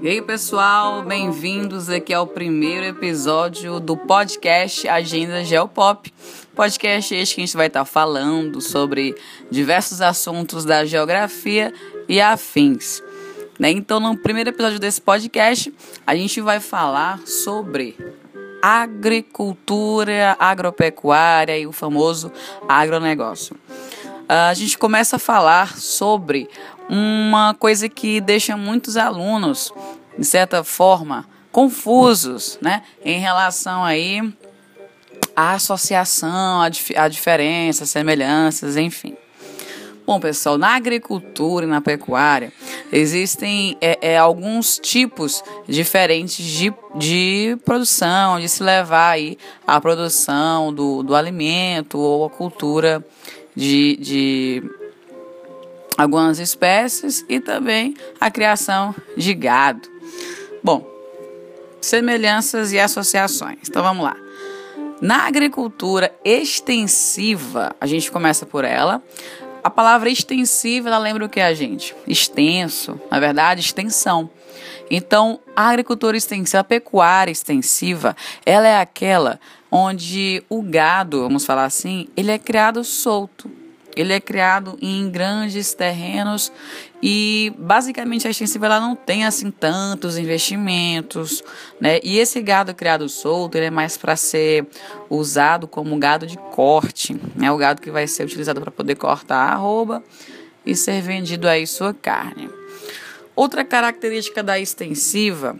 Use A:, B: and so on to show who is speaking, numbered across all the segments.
A: E aí, pessoal, bem-vindos aqui ao primeiro episódio do podcast Agenda Geopop. Podcast este que a gente vai estar falando sobre diversos assuntos da geografia e afins. Né? Então, no primeiro episódio desse podcast, a gente vai falar sobre agricultura, agropecuária e o famoso agronegócio. A gente começa a falar sobre uma coisa que deixa muitos alunos, de certa forma, confusos, né, em relação aí à associação, a, dif a diferenças, semelhanças, enfim. Bom, pessoal, na agricultura e na pecuária existem é, é, alguns tipos diferentes de, de produção, de se levar aí a produção do, do alimento ou a cultura de, de algumas espécies e também a criação de gado. Bom, semelhanças e associações. Então vamos lá. Na agricultura extensiva, a gente começa por ela. A palavra extensiva, ela lembra o que a gente? Extenso, na verdade, extensão. Então, a agricultura extensiva, a pecuária extensiva, ela é aquela onde o gado, vamos falar assim, ele é criado solto. Ele é criado em grandes terrenos e basicamente a extensiva ela não tem assim tantos investimentos, né? E esse gado criado solto, ele é mais para ser usado como gado de corte, né? O gado que vai ser utilizado para poder cortar a arroba e ser vendido aí sua carne. Outra característica da extensiva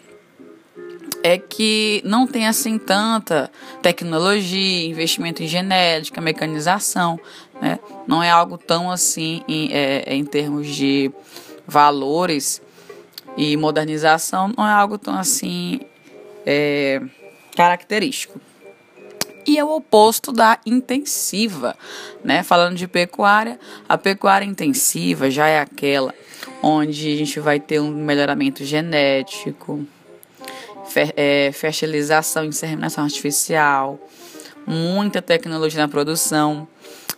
A: é que não tem assim tanta tecnologia, investimento em genética, mecanização, né? Não é algo tão assim em, é, em termos de valores e modernização, não é algo tão assim é, característico. E é o oposto da intensiva, né? Falando de pecuária, a pecuária intensiva já é aquela onde a gente vai ter um melhoramento genético, é, fertilização e inseminação artificial, muita tecnologia na produção.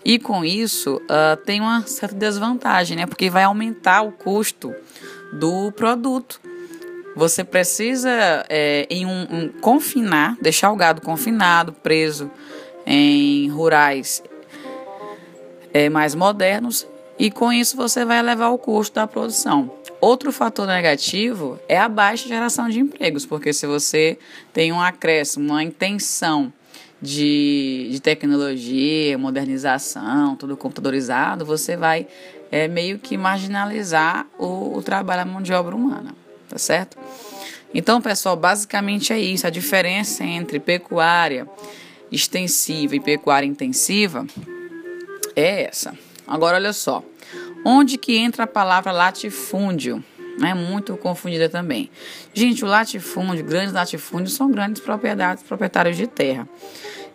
A: E com isso uh, tem uma certa desvantagem, né? Porque vai aumentar o custo do produto. Você precisa é, em um, um, confinar, deixar o gado confinado, preso em rurais é, mais modernos, e com isso você vai elevar o custo da produção. Outro fator negativo é a baixa geração de empregos, porque se você tem um acréscimo, uma intenção de, de tecnologia, modernização, tudo computadorizado, você vai é, meio que marginalizar o, o trabalho, a mão de obra humana, tá certo? Então, pessoal, basicamente é isso. A diferença entre pecuária extensiva e pecuária intensiva é essa. Agora, olha só. Onde que entra a palavra latifúndio? É muito confundida também. Gente, o latifúndio, grandes latifúndios são grandes propriedades, proprietários de terra.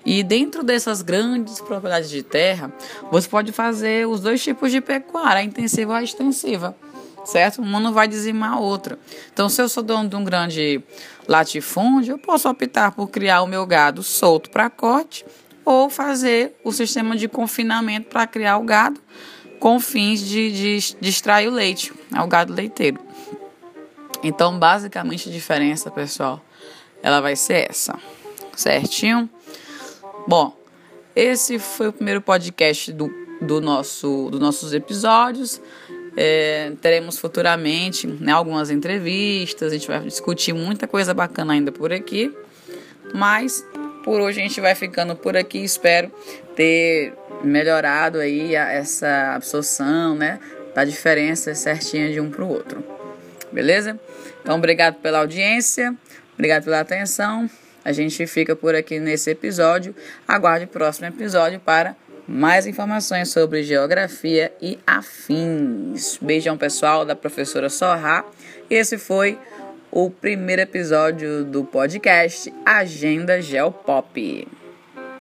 A: E dentro dessas grandes propriedades de terra, você pode fazer os dois tipos de pecuária, a intensiva ou a extensiva, certo? Uma não vai dizimar a outra. Então, se eu sou dono de um grande latifúndio, eu posso optar por criar o meu gado solto para corte ou fazer o sistema de confinamento para criar o gado com fins de, de, de extrair o leite, é o gado leiteiro. Então, basicamente, a diferença, pessoal, ela vai ser essa, certinho? Bom, esse foi o primeiro podcast do, do nosso, dos nossos episódios. É, teremos futuramente né, algumas entrevistas, a gente vai discutir muita coisa bacana ainda por aqui. Mas por hoje a gente vai ficando por aqui. Espero ter melhorado aí essa absorção, né? Da diferença certinha de um para o outro. Beleza? Então, obrigado pela audiência, obrigado pela atenção. A gente fica por aqui nesse episódio. Aguarde o próximo episódio para mais informações sobre geografia e afins. Beijão pessoal da professora Sorra. Esse foi o primeiro episódio do podcast Agenda Geopop.